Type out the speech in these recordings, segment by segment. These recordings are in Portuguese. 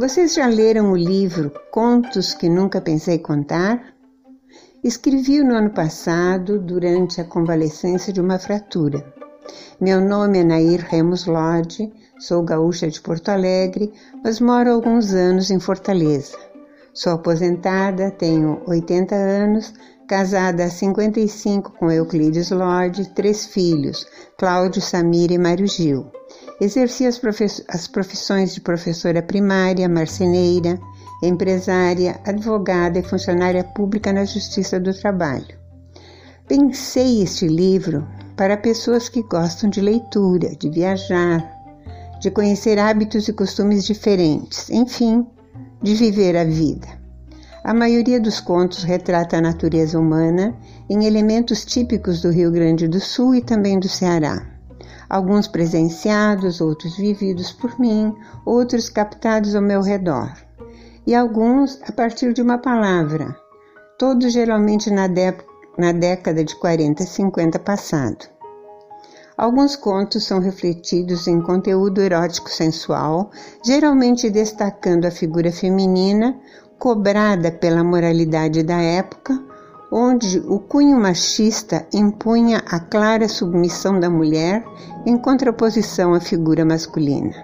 Vocês já leram o livro Contos que Nunca Pensei Contar? Escrevi-o no ano passado, durante a convalescência de uma fratura. Meu nome é Nair Remos Lodge, sou gaúcha de Porto Alegre, mas moro há alguns anos em Fortaleza. Sou aposentada, tenho 80 anos, casada há 55 com Euclides Lodge, três filhos, Cláudio, Samira e Mário Gil. Exerci as, as profissões de professora primária, marceneira, empresária, advogada e funcionária pública na Justiça do Trabalho. Pensei este livro para pessoas que gostam de leitura, de viajar, de conhecer hábitos e costumes diferentes, enfim, de viver a vida. A maioria dos contos retrata a natureza humana em elementos típicos do Rio Grande do Sul e também do Ceará alguns presenciados, outros vividos por mim, outros captados ao meu redor, e alguns a partir de uma palavra, todos geralmente na, na década de 40 e 50 passado. Alguns contos são refletidos em conteúdo erótico sensual, geralmente destacando a figura feminina cobrada pela moralidade da época onde o cunho machista impunha a clara submissão da mulher em contraposição à figura masculina.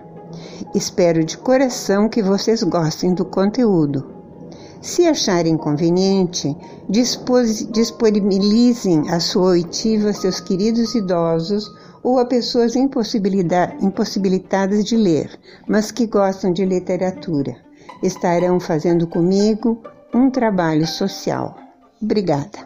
Espero de coração que vocês gostem do conteúdo. Se acharem conveniente, disponibilizem a sua oitiva a seus queridos idosos ou a pessoas impossibilitadas de ler, mas que gostam de literatura. Estarão fazendo comigo um trabalho social. Obrigada.